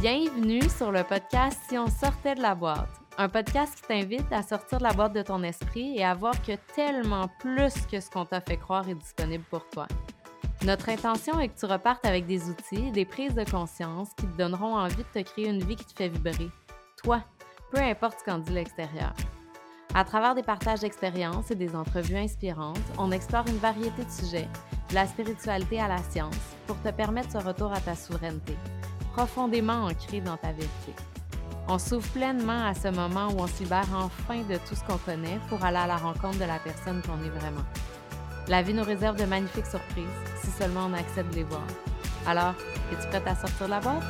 Bienvenue sur le podcast Si on sortait de la boîte, un podcast qui t'invite à sortir de la boîte de ton esprit et à voir que tellement plus que ce qu'on t'a fait croire est disponible pour toi. Notre intention est que tu repartes avec des outils, des prises de conscience qui te donneront envie de te créer une vie qui te fait vibrer. Toi, peu importe ce qu'en dit l'extérieur. À travers des partages d'expériences et des entrevues inspirantes, on explore une variété de sujets, de la spiritualité à la science, pour te permettre ce retour à ta souveraineté, profondément ancré dans ta vérité. On s'ouvre pleinement à ce moment où on se libère enfin de tout ce qu'on connaît pour aller à la rencontre de la personne qu'on est vraiment. La vie nous réserve de magnifiques surprises si seulement on accepte de les voir. Alors, es-tu prête à sortir de la boîte?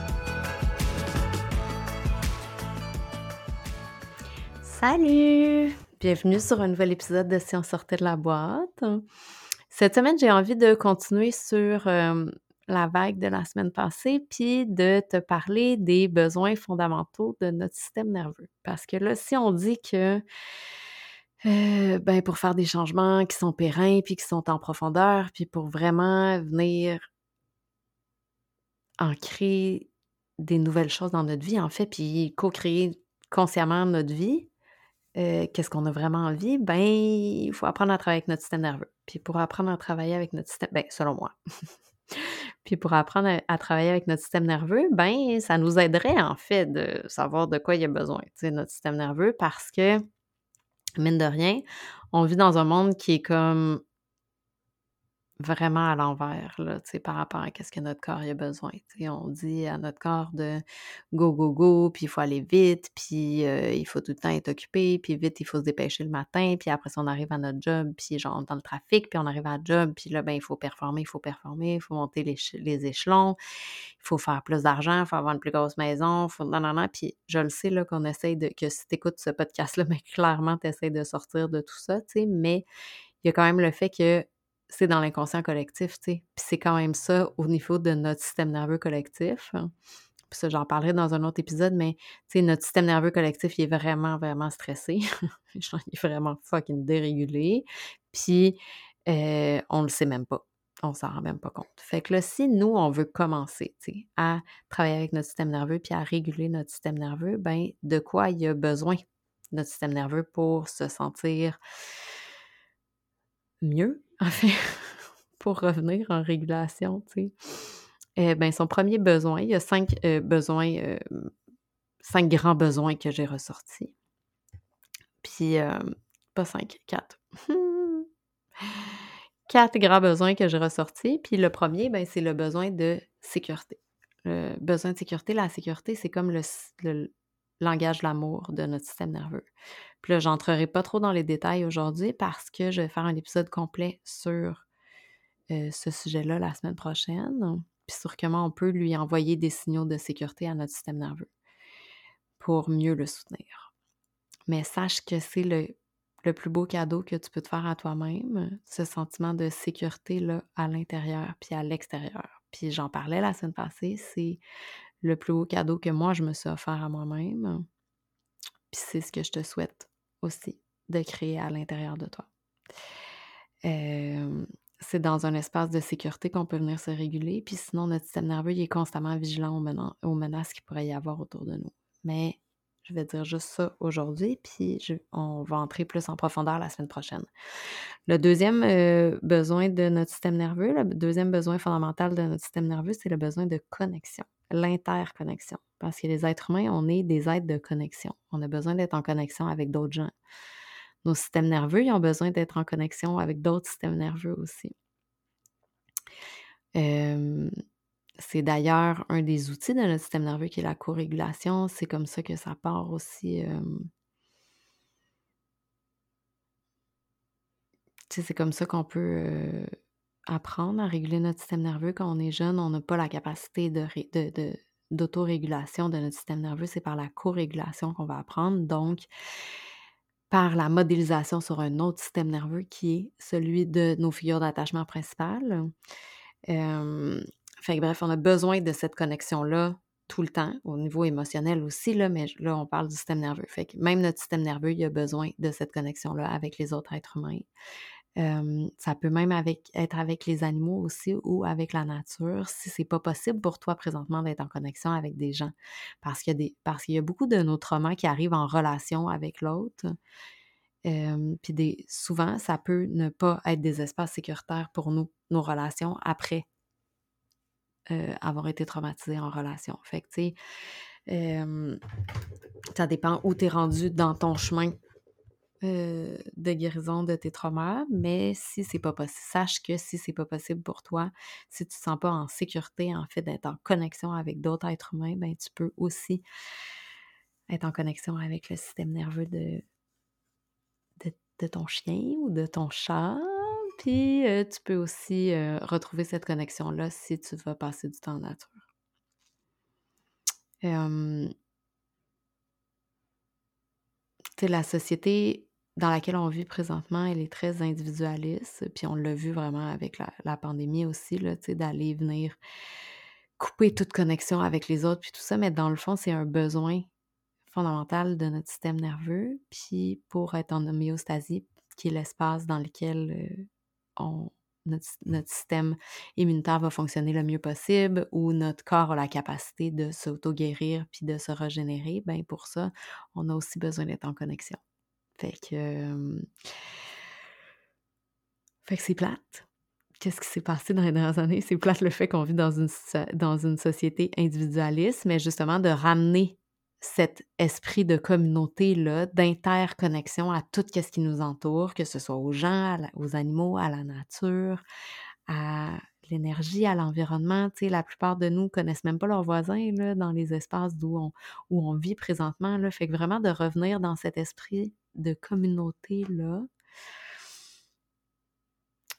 Salut! Bienvenue sur un nouvel épisode de Si on sortait de la boîte. Cette semaine, j'ai envie de continuer sur euh, la vague de la semaine passée, puis de te parler des besoins fondamentaux de notre système nerveux. Parce que là, si on dit que euh, ben, pour faire des changements qui sont pérennes, puis qui sont en profondeur, puis pour vraiment venir ancrer des nouvelles choses dans notre vie, en fait, puis co-créer consciemment notre vie, euh, qu'est-ce qu'on a vraiment envie? Ben, il faut apprendre à travailler avec notre système nerveux. Puis pour apprendre à travailler avec notre système, ben, selon moi. Puis pour apprendre à, travailler avec notre système nerveux, ben, ça nous aiderait en fait de savoir de quoi il y a besoin, tu sais, notre système nerveux, parce que, mine de rien, on vit dans un monde qui est comme vraiment à l'envers, là, par rapport à qu'est-ce que notre corps a besoin. Tu sais, on dit à notre corps de go, go, go, puis il faut aller vite, puis il faut tout le temps être occupé, puis vite, il faut se dépêcher le matin, puis après ça, on arrive à notre job, puis genre, dans le trafic, puis on arrive à la job, puis là, ben, il faut performer, il faut performer, il faut monter les, les échelons, il faut faire plus d'argent, il faut avoir une plus grosse maison, faut... Non, non, non, puis je le sais, là, qu'on essaye de... que si tu écoutes ce podcast-là, mais ben, clairement, tu essaies de sortir de tout ça, tu sais, mais il y a quand même le fait que c'est dans l'inconscient collectif, tu sais. Puis c'est quand même ça au niveau de notre système nerveux collectif. Puis ça, j'en parlerai dans un autre épisode, mais tu sais, notre système nerveux collectif, il est vraiment, vraiment stressé. il est vraiment fucking dérégulé. Puis euh, on le sait même pas. On s'en rend même pas compte. Fait que là, si nous, on veut commencer, à travailler avec notre système nerveux puis à réguler notre système nerveux, ben de quoi il a besoin, notre système nerveux, pour se sentir mieux, en fait, pour revenir en régulation, tu sais. Eh ben, son premier besoin, il y a cinq euh, besoins, euh, cinq grands besoins que j'ai ressortis. Puis, euh, pas cinq, quatre. quatre grands besoins que j'ai ressortis. Puis le premier, ben, c'est le besoin de sécurité. Le besoin de sécurité, la sécurité, c'est comme le, le langage de l'amour de notre système nerveux. Puis là, j'entrerai pas trop dans les détails aujourd'hui parce que je vais faire un épisode complet sur euh, ce sujet-là la semaine prochaine, puis sur comment on peut lui envoyer des signaux de sécurité à notre système nerveux pour mieux le soutenir. Mais sache que c'est le, le plus beau cadeau que tu peux te faire à toi-même, ce sentiment de sécurité là, à l'intérieur puis à l'extérieur. Puis j'en parlais la semaine passée, c'est le plus beau cadeau que moi je me suis offert à moi-même. Puis c'est ce que je te souhaite aussi de créer à l'intérieur de toi. c'est dans un espace de sécurité qu'on peut venir se réguler, puis sinon notre système nerveux il est constamment vigilant aux, menaces qu'il pourrait y avoir autour de nous. Mais je vais dire juste ça aujourd'hui, puis on va entrer plus en profondeur la semaine prochaine. Le deuxième besoin de notre système nerveux, le deuxième besoin fondamental de notre système nerveux, c'est le besoin de connexion l'interconnexion. Parce que les êtres humains, on est des êtres de connexion. On a besoin d'être en connexion avec d'autres gens. Nos systèmes nerveux, ils ont besoin d'être en connexion avec d'autres systèmes nerveux aussi. c'est d'ailleurs un des outils de notre système nerveux qui est la co-régulation. C'est comme ça que ça part aussi. c'est comme ça qu'on peut apprendre à réguler notre système nerveux quand on est jeune. On n'a pas la capacité d'autorégulation de notre système nerveux. C'est par la co-régulation qu'on va apprendre. Donc, par la modélisation sur un autre système nerveux qui est celui de nos figures d'attachement principales. bref, on a besoin de cette connexion-là tout le temps, au niveau émotionnel aussi, là, mais là, on parle du système nerveux. Fait que même notre système nerveux, il a besoin de cette connexion-là avec les autres êtres humains. Ça peut même être avec les animaux aussi ou avec la nature si c'est pas possible pour toi présentement d'être en connexion avec des gens. Parce qu'il y a, beaucoup de nos traumas qui arrivent en relation avec l'autre. Puis souvent, ça peut ne pas être des espaces sécuritaires pour nous, nos relations après avoir été traumatisé en relation. Fait tu ça dépend où tu es rendu dans ton chemin de guérison de tes traumas, mais si c'est pas possible, sache que si c'est pas possible pour toi, si tu te sens pas en sécurité, en fait, d'être en connexion avec d'autres êtres humains, ben tu peux aussi être en connexion avec le système nerveux de, ton chien ou de ton chat. Puis tu peux aussi retrouver cette connexion-là si tu vas passer du temps en nature la société dans laquelle on vit présentement, elle est très individualiste. Puis on l'a vu vraiment avec la, pandémie aussi, d'aller venir couper toute connexion avec les autres, puis tout ça. Mais dans le fond, c'est un besoin fondamental de notre système nerveux. Puis pour être en homéostasie, qui est l'espace dans lequel euh, on, notre, système immunitaire va fonctionner le mieux possible, ou notre corps a la capacité de s'auto-guérir puis de se régénérer, ben pour ça, on a aussi besoin d'être en connexion. Fait que, fait que c'est plate. Qu'est-ce qui s'est passé dans les dernières années? C'est plate le fait qu'on vit dans une, dans une société individualiste, mais justement de ramener cet esprit de communauté-là, d'interconnexion à tout ce qui nous entoure, que ce soit aux gens, aux animaux, à la nature, à l'énergie, à l'environnement. Tu sais, la plupart de nous connaissent même pas leurs voisins là, dans les espaces où on, où on vit présentement. Fait que vraiment de revenir dans cet esprit de communauté-là.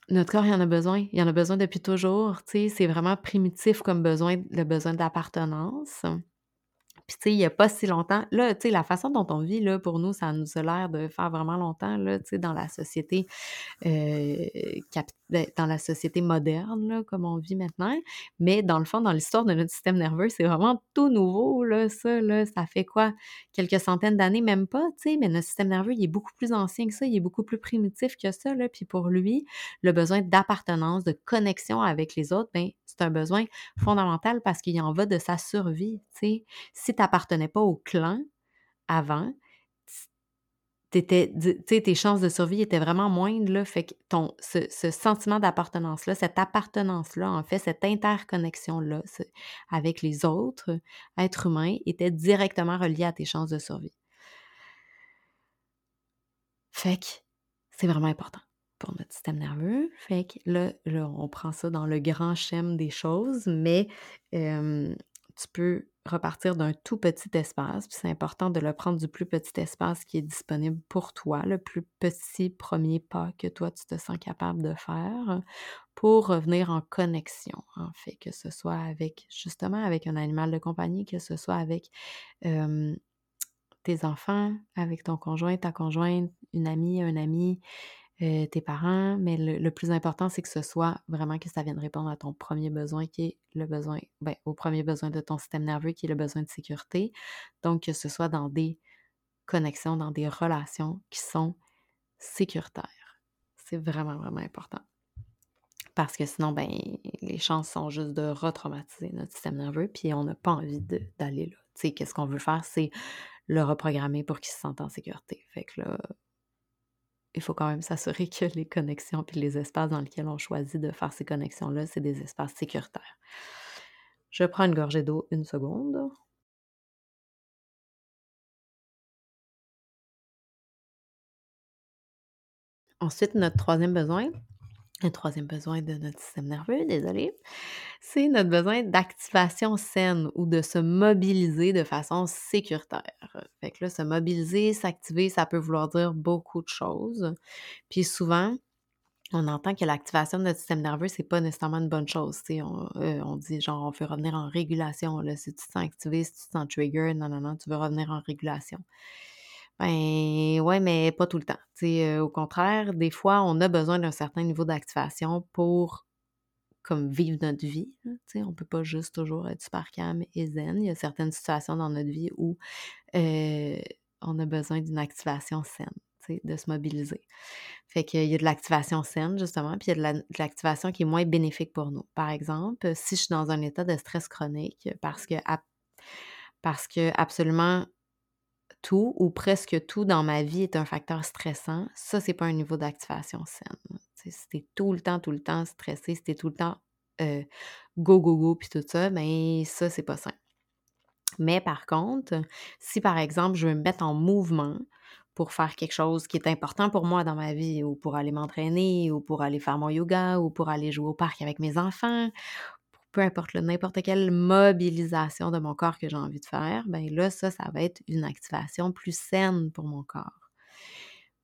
Notre corps, il en a besoin. Il en a besoin depuis toujours. C'est vraiment primitif comme besoin, le besoin d'appartenance. Puis, tu sais, il n'y a pas si longtemps, là, tu sais, la façon dont on vit, là, pour nous, ça nous a l'air de faire vraiment longtemps, là, tu sais, dans la société, euh, ben, dans la société moderne, là, comme on vit maintenant. Mais dans le fond, dans l'histoire de notre système nerveux, c'est vraiment tout nouveau, là, ça, là, ça fait quoi? Quelques centaines d'années, même pas, tu sais, mais notre système nerveux, il est beaucoup plus ancien que ça, il est beaucoup plus primitif que ça, là. Puis pour lui, le besoin d'appartenance, de connexion avec les autres, ben c'est un besoin fondamental parce qu'il en va de sa survie, tu sais. T'appartenais pas au clan avant, tes chances de survie étaient vraiment moindres. Là, fait que ton, ce, sentiment d'appartenance-là, cette appartenance-là, en fait, cette interconnexion-là avec les autres êtres humains était directement reliée à tes chances de survie. Fait que c'est vraiment important pour notre système nerveux. Fait que là, on prend ça dans le grand schéma des choses, mais tu peux repartir d'un tout petit espace, puis c'est important de le prendre du plus petit espace qui est disponible pour toi, le plus petit premier pas que toi tu te sens capable de faire pour revenir en connexion, en fait, que ce soit avec justement avec un animal de compagnie, que ce soit avec tes enfants, avec ton conjoint, ta conjointe, une amie, un ami, euh, tes parents, mais le, plus important, c'est que ce soit vraiment que ça vienne répondre à ton premier besoin, qui est le besoin, ben, au premier besoin de ton système nerveux, qui est le besoin de sécurité. Donc, que ce soit dans des connexions, dans des relations qui sont sécuritaires. C'est vraiment, vraiment important. Parce que sinon, ben, les chances sont juste de retraumatiser notre système nerveux, puis on n'a pas envie d'aller là. Tu sais, qu'est-ce qu'on veut faire, c'est le reprogrammer pour qu'il se sente en sécurité. Fait que là, il faut quand même s'assurer que les connexions et les espaces dans lesquels on choisit de faire ces connexions-là, c'est des espaces sécuritaires. Je prends une gorgée d'eau une seconde. Ensuite, notre troisième besoin, le troisième besoin de notre système nerveux, désolé, c'est notre besoin d'activation saine ou de se mobiliser de façon sécuritaire. Fait que là, se mobiliser, s'activer, ça peut vouloir dire beaucoup de choses. Puis souvent, on entend que l'activation de notre système nerveux, c'est pas nécessairement une bonne chose. On, euh, on dit genre, on veut revenir en régulation. Si tu te sens activé, si tu te sens trigger, non, non, non, tu veux revenir en régulation. Ben ouais, mais pas tout le temps. Euh, au contraire, des fois, on a besoin d'un certain niveau d'activation pour comme vivre notre vie. On peut pas juste toujours être super calme et zen. Il y a certaines situations dans notre vie où euh, on a besoin d'une activation saine. de se mobiliser. Fait qu'il y a de l'activation saine, justement, puis il y a de l'activation qui est moins bénéfique pour nous. Par exemple, si je suis dans un état de stress chronique parce que, parce que absolument tout ou presque tout dans ma vie est un facteur stressant, ça, c'est pas un niveau d'activation saine. si t'es tout le temps, tout le temps stressé, si t'es tout le temps go, go, go, puis tout ça, ben ça, c'est pas sain. Mais par contre, si par exemple, je veux me mettre en mouvement pour faire quelque chose qui est important pour moi dans ma vie, ou pour aller m'entraîner, ou pour aller faire mon yoga, ou pour aller jouer au parc avec mes enfants, peu importe, n'importe quelle mobilisation de mon corps que j'ai envie de faire, ben là, ça, ça va être une activation plus saine pour mon corps.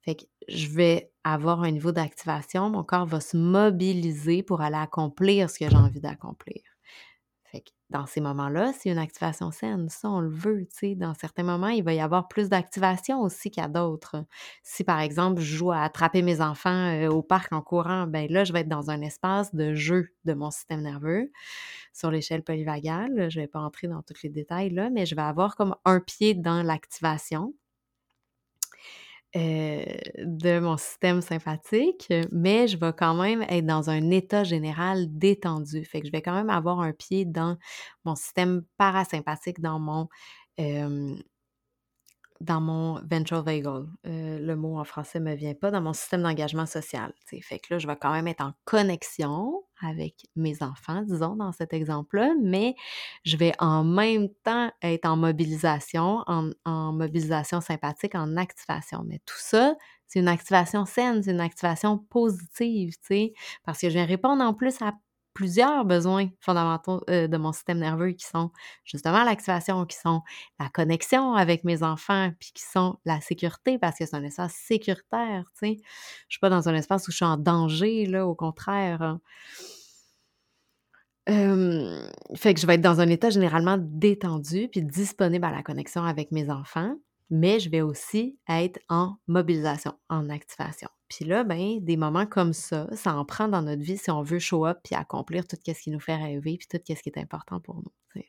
Fait que je vais avoir un niveau d'activation, mon corps va se mobiliser pour aller accomplir ce que j'ai envie d'accomplir. Dans ces moments-là, c'est une activation saine. Ça, on le veut, tu. Dans certains moments, il va y avoir plus d'activation aussi qu'à d'autres. Si, par exemple, je joue à attraper mes enfants euh, au parc en courant, ben là, je vais être dans un espace de jeu de mon système nerveux sur l'échelle polyvagale. Je ne vais pas entrer dans tous les détails là, mais je vais avoir comme un pied dans l'activation euh, de mon système sympathique, mais je vais quand même être dans un état général détendu. Fait que je vais quand même avoir un pied dans mon système parasympathique, dans mon dans mon ventral vagal. Euh, le mot en français ne me vient pas, dans mon système d'engagement social. Fait que là, je vais quand même être en connexion avec mes enfants, disons, dans cet exemple-là, mais je vais en même temps être en mobilisation, en, mobilisation sympathique, en activation. Mais tout ça, c'est une activation saine, c'est une activation positive, tu sais, parce que je viens répondre en plus à plusieurs besoins fondamentaux euh, de mon système nerveux qui sont justement l'activation, qui sont la connexion avec mes enfants, puis qui sont la sécurité, parce que c'est un espace sécuritaire, tu sais. Je suis pas dans un espace où je suis en danger, là, au contraire. Hein. fait que je vais être dans un état généralement détendu, puis disponible à la connexion avec mes enfants, mais je vais aussi être en mobilisation, en activation. Puis là, ben, des moments comme ça, ça en prend dans notre vie si on veut show up puis accomplir tout ce qui nous fait rêver puis tout ce qui est important pour nous.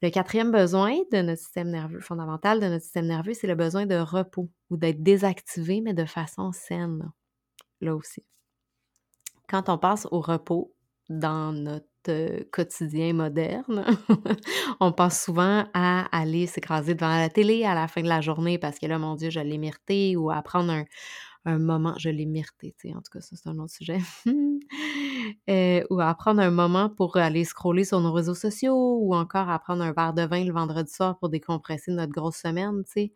Le quatrième besoin de notre système nerveux, fondamental de notre système nerveux, c'est le besoin de repos ou d'être désactivé, mais de façon saine. Là aussi. Quand on passe au repos dans notre quotidien moderne, on pense souvent à aller s'écraser devant la télé à la fin de la journée parce que là, mon Dieu, je l'ai mérité, ou à prendre un, un moment, je l'ai myrté, tu sais, en tout cas, ça c'est un autre sujet, euh, ou à prendre un moment pour aller scroller sur nos réseaux sociaux, ou encore à prendre un verre de vin le vendredi soir pour décompresser notre grosse semaine, tu sais.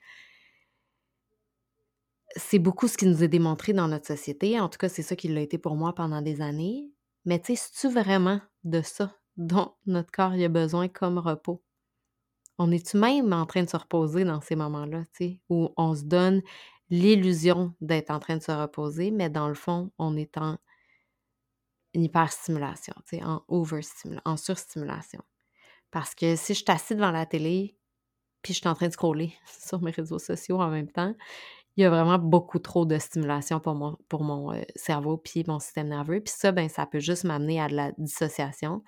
C'est beaucoup ce qui nous est démontré dans notre société, en tout cas, c'est ça qui l'a été pour moi pendant des années, mais tu sais, c'est-tu vraiment de ça dont notre corps a besoin comme repos? On est-tu même en train de se reposer dans ces moments-là, tu sais, où on se donne l'illusion d'être en train de se reposer, mais dans le fond, on est en hyperstimulation, en overstimulation, en surstimulation. Parce que si je suis devant la télé, puis je suis en train de scroller sur mes réseaux sociaux en même temps, il y a vraiment beaucoup trop de stimulation pour mon, pour mon euh, cerveau puis mon système nerveux. Puis ça, ben, ça peut juste m'amener à de la dissociation.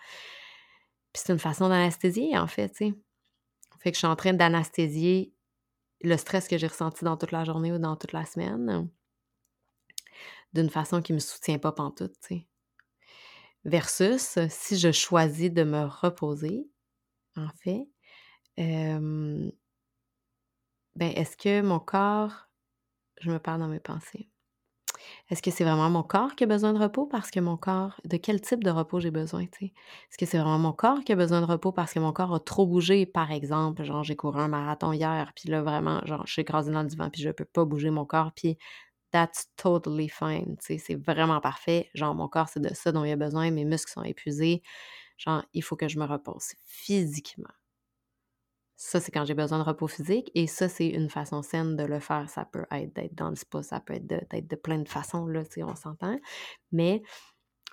Puis c'est une façon d'anesthésier, en fait, tu sais. Fait que je suis en train d'anesthésier le stress que j'ai ressenti dans toute la journée ou dans toute la semaine d'une façon qui ne me soutient pas pantoute, tu sais. Versus si je choisis de me reposer, en fait, ben est-ce que mon corps, je me parle dans mes pensées, est-ce que c'est vraiment mon corps qui a besoin de repos parce que mon corps, de quel type de repos j'ai besoin, Est-ce que c'est vraiment mon corps qui a besoin de repos parce que mon corps a trop bougé, par exemple, genre j'ai couru un marathon hier, puis là vraiment, genre je suis écrasée dans le divan, puis je peux pas bouger mon corps, puis that's totally fine, c'est vraiment parfait. Genre mon corps, c'est de ça dont il a besoin, mes muscles sont épuisés, genre il faut que je me repose physiquement. Ça, c'est quand j'ai besoin de repos physique et ça, c'est une façon saine de le faire. Ça peut être d'être dans le spa, ça peut être d'être de, plein de façons, là, si on s'entend. Mais,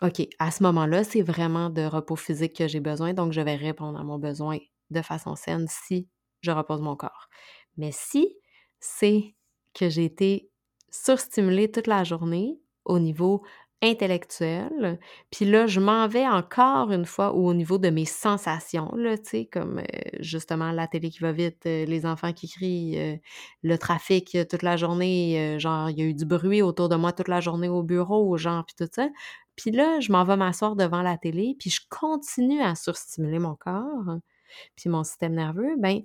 OK, à ce moment-là, c'est vraiment de repos physique que j'ai besoin, donc je vais répondre à mon besoin de façon saine si je repose mon corps. Mais si c'est que j'ai été surstimulée toute la journée au niveau intellectuel. Puis là, je m'en vais encore une fois au niveau de mes sensations, là, tu comme justement la télé qui va vite, les enfants qui crient, le trafic toute la journée, genre, il y a eu du bruit autour de moi toute la journée au bureau, genre, puis tout ça. Puis là, je m'en vais m'asseoir devant la télé, puis je continue à surstimuler mon corps, puis mon système nerveux, ben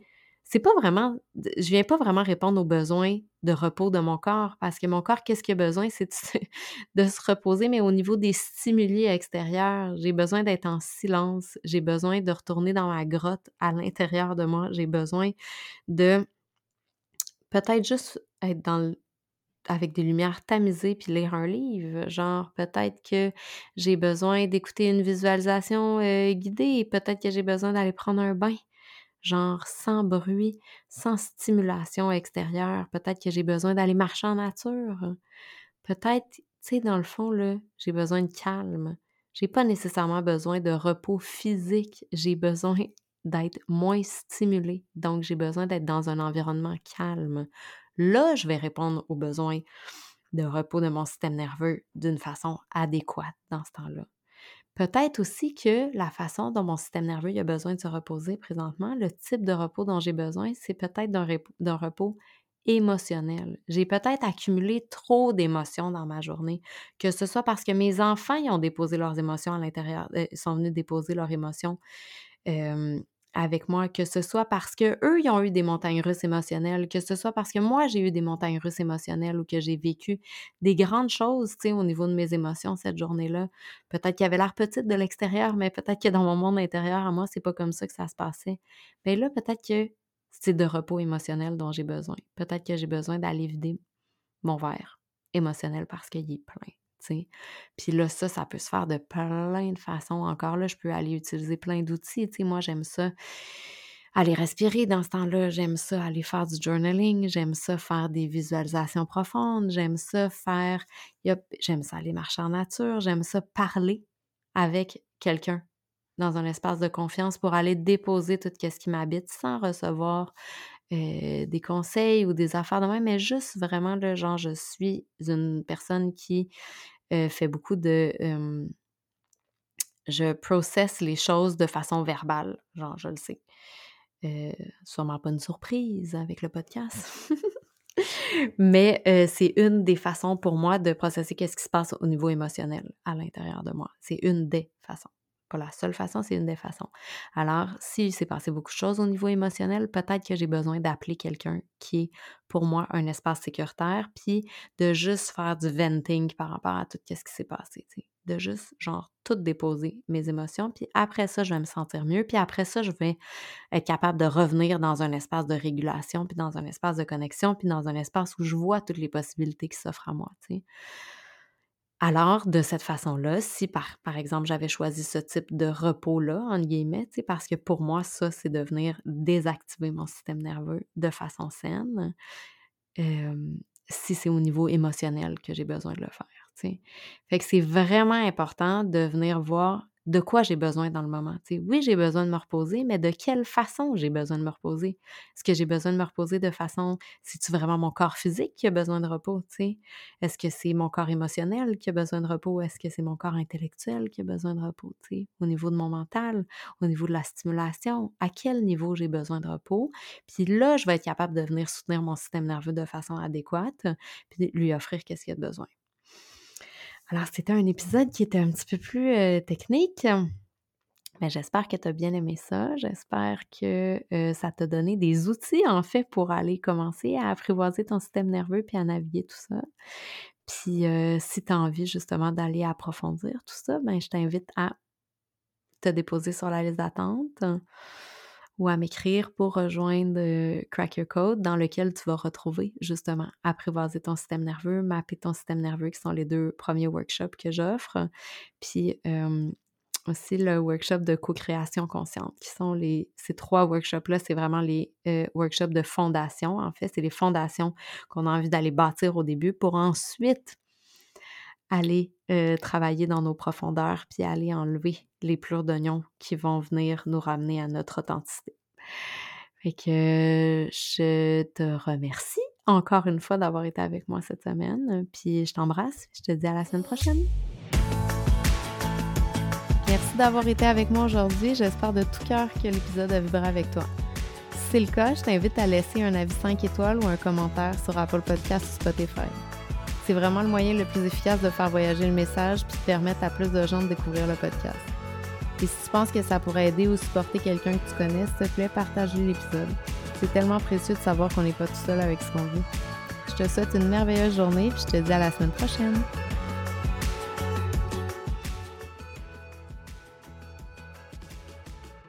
c'est pas vraiment, je viens pas vraiment répondre aux besoins de repos de mon corps parce que mon corps, qu'est-ce qu'il a besoin? C'est de, se reposer, mais au niveau des stimuli extérieurs, j'ai besoin d'être en silence, j'ai besoin de retourner dans ma grotte à l'intérieur de moi, j'ai besoin de peut-être juste être dans avec des lumières tamisées puis lire un livre. Genre, peut-être que j'ai besoin d'écouter une visualisation euh, guidée, peut-être que j'ai besoin d'aller prendre un bain genre sans bruit, sans stimulation extérieure. Peut-être que j'ai besoin d'aller marcher en nature. Peut-être, tu sais, dans le fond, là, j'ai besoin de calme. J'ai pas nécessairement besoin de repos physique. J'ai besoin d'être moins stimulé. Donc, j'ai besoin d'être dans un environnement calme. Là, je vais répondre aux besoins de repos de mon système nerveux d'une façon adéquate dans ce temps-là. Peut-être aussi que la façon dont mon système nerveux a besoin de se reposer présentement, le type de repos dont j'ai besoin, c'est peut-être d'un repos émotionnel. J'ai peut-être accumulé trop d'émotions dans ma journée, que ce soit parce que mes enfants y ont déposé leurs émotions à l'intérieur, euh, sont venus déposer leurs émotions avec moi, que ce soit parce que eux ils ont eu des montagnes russes émotionnelles, que ce soit parce que moi j'ai eu des montagnes russes émotionnelles ou que j'ai vécu des grandes choses, tu sais, au niveau de mes émotions cette journée-là. Peut-être qu'il y avait l'air petite de l'extérieur, mais peut-être que dans mon monde intérieur, à moi, c'est pas comme ça que ça se passait. Mais là, peut-être que c'est de repos émotionnel dont j'ai besoin. Peut-être que j'ai besoin d'aller vider mon verre émotionnel parce qu'il est plein. Puis là, ça, ça peut se faire de plein de façons. Encore là, je peux aller utiliser plein d'outils. Moi, j'aime ça aller respirer dans ce temps-là. J'aime ça aller faire du journaling. J'aime ça faire des visualisations profondes. J'aime ça faire... J'aime ça aller marcher en nature. J'aime ça parler avec quelqu'un dans un espace de confiance pour aller déposer tout ce qui m'habite sans recevoir des conseils ou des affaires de même, mais juste vraiment le genre, je suis une personne qui fait beaucoup de... je processe les choses de façon verbale, genre, je le sais. sûrement pas une surprise avec le podcast. Mais c'est une des façons pour moi de processer qu'est-ce qui se passe au niveau émotionnel à l'intérieur de moi. C'est une des façons pas la seule façon, c'est une des façons. Alors, s'il s'est passé beaucoup de choses au niveau émotionnel, peut-être que j'ai besoin d'appeler quelqu'un qui est pour moi un espace sécuritaire, puis de juste faire du venting par rapport à tout ce qui s'est passé, de juste, genre, tout déposer mes émotions, puis après ça, je vais me sentir mieux, puis après ça, je vais être capable de revenir dans un espace de régulation, puis dans un espace de connexion, puis dans un espace où je vois toutes les possibilités qui s'offrent à moi. Alors, de cette façon-là, si par, exemple j'avais choisi ce type de repos-là, en guillemets, parce que pour moi, ça, c'est de venir désactiver mon système nerveux de façon saine, si c'est au niveau émotionnel que j'ai besoin de le faire. Que c'est vraiment important de venir voir de quoi j'ai besoin dans le moment. oui, j'ai besoin de me reposer, mais de quelle façon j'ai besoin de me reposer? Est-ce que j'ai besoin de me reposer de façon, c'est-tu vraiment mon corps physique qui a besoin de repos? Est-ce que c'est mon corps émotionnel qui a besoin de repos? Est-ce que c'est mon corps intellectuel qui a besoin de repos? Au niveau de mon mental, au niveau de la stimulation, à quel niveau j'ai besoin de repos? Puis là, je vais être capable de venir soutenir mon système nerveux de façon adéquate, puis lui offrir qu'est-ce qu'il a besoin. Alors, c'était un épisode qui était un petit peu plus technique. Mais j'espère que tu as bien aimé ça. J'espère que ça t'a donné des outils, en fait, pour aller commencer à apprivoiser ton système nerveux puis à naviguer tout ça. Puis, si tu as envie justement d'aller approfondir tout ça, ben, je t'invite à te déposer sur la liste d'attente ou à m'écrire pour rejoindre Crack Your Code dans lequel tu vas retrouver justement apprivoiser ton système nerveux, mapper ton système nerveux qui sont les deux premiers workshops que j'offre. Puis aussi le workshop de co-création consciente qui sont les ces trois workshops-là, c'est vraiment les workshops de fondation. En fait, c'est les fondations qu'on a envie d'aller bâtir au début pour ensuite aller travailler dans nos profondeurs, puis aller enlever les plures d'oignons qui vont venir nous ramener à notre authenticité. Fait que je te remercie encore une fois d'avoir été avec moi cette semaine, puis je t'embrasse, je te dis à la semaine prochaine. Merci d'avoir été avec moi aujourd'hui. J'espère de tout cœur que l'épisode a vibré avec toi. Si c'est le cas, je t'invite à laisser un avis 5 étoiles ou un commentaire sur Apple Podcast ou Spotify. C'est vraiment le moyen le plus efficace de faire voyager le message puis de permettre à plus de gens de découvrir le podcast. Et si tu penses que ça pourrait aider ou supporter quelqu'un que tu connais, s'il te plaît, partage l'épisode. C'est tellement précieux de savoir qu'on n'est pas tout seul avec ce qu'on vit. Je te souhaite une merveilleuse journée puis je te dis à la semaine prochaine.